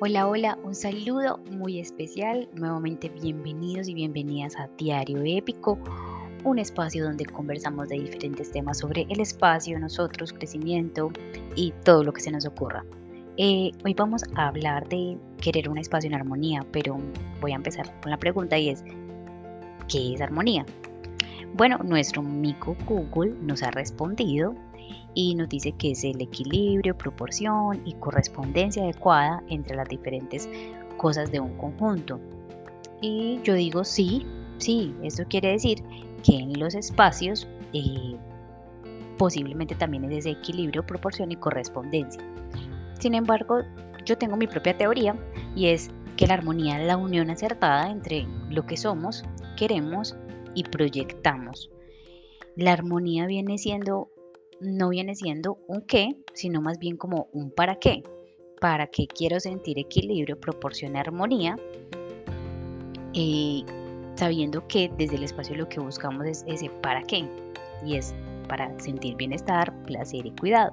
Hola, hola, un saludo muy especial. Nuevamente bienvenidos y bienvenidas a Diario Épico, un espacio donde conversamos de diferentes temas sobre el espacio, nosotros, crecimiento y todo lo que se nos ocurra. Eh, hoy vamos a hablar de querer un espacio en armonía, pero voy a empezar con la pregunta y es, ¿qué es armonía? Bueno, nuestro amigo Google nos ha respondido y nos dice que es el equilibrio, proporción y correspondencia adecuada entre las diferentes cosas de un conjunto. Y yo digo sí, sí, esto quiere decir que en los espacios eh, posiblemente también es ese equilibrio, proporción y correspondencia. Sin embargo, yo tengo mi propia teoría y es que la armonía es la unión acertada entre lo que somos, queremos y proyectamos. La armonía viene siendo no viene siendo un qué, sino más bien como un para qué. Para qué quiero sentir equilibrio, proporción, armonía, y sabiendo que desde el espacio lo que buscamos es ese para qué, y es para sentir bienestar, placer y cuidado.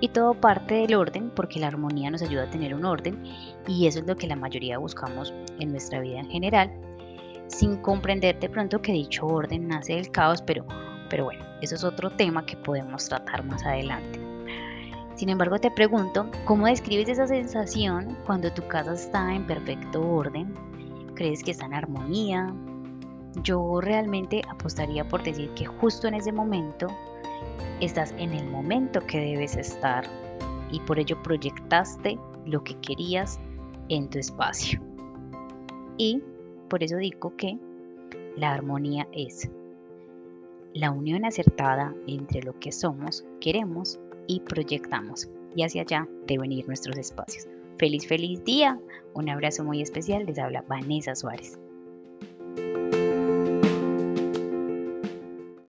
Y todo parte del orden, porque la armonía nos ayuda a tener un orden, y eso es lo que la mayoría buscamos en nuestra vida en general, sin comprender de pronto que dicho orden nace del caos, pero pero bueno, eso es otro tema que podemos tratar más adelante. Sin embargo, te pregunto, ¿cómo describes esa sensación cuando tu casa está en perfecto orden? ¿Crees que está en armonía? Yo realmente apostaría por decir que justo en ese momento estás en el momento que debes estar y por ello proyectaste lo que querías en tu espacio. Y por eso digo que la armonía es la unión acertada entre lo que somos, queremos y proyectamos. Y hacia allá deben ir nuestros espacios. Feliz, feliz día. Un abrazo muy especial. Les habla Vanessa Suárez.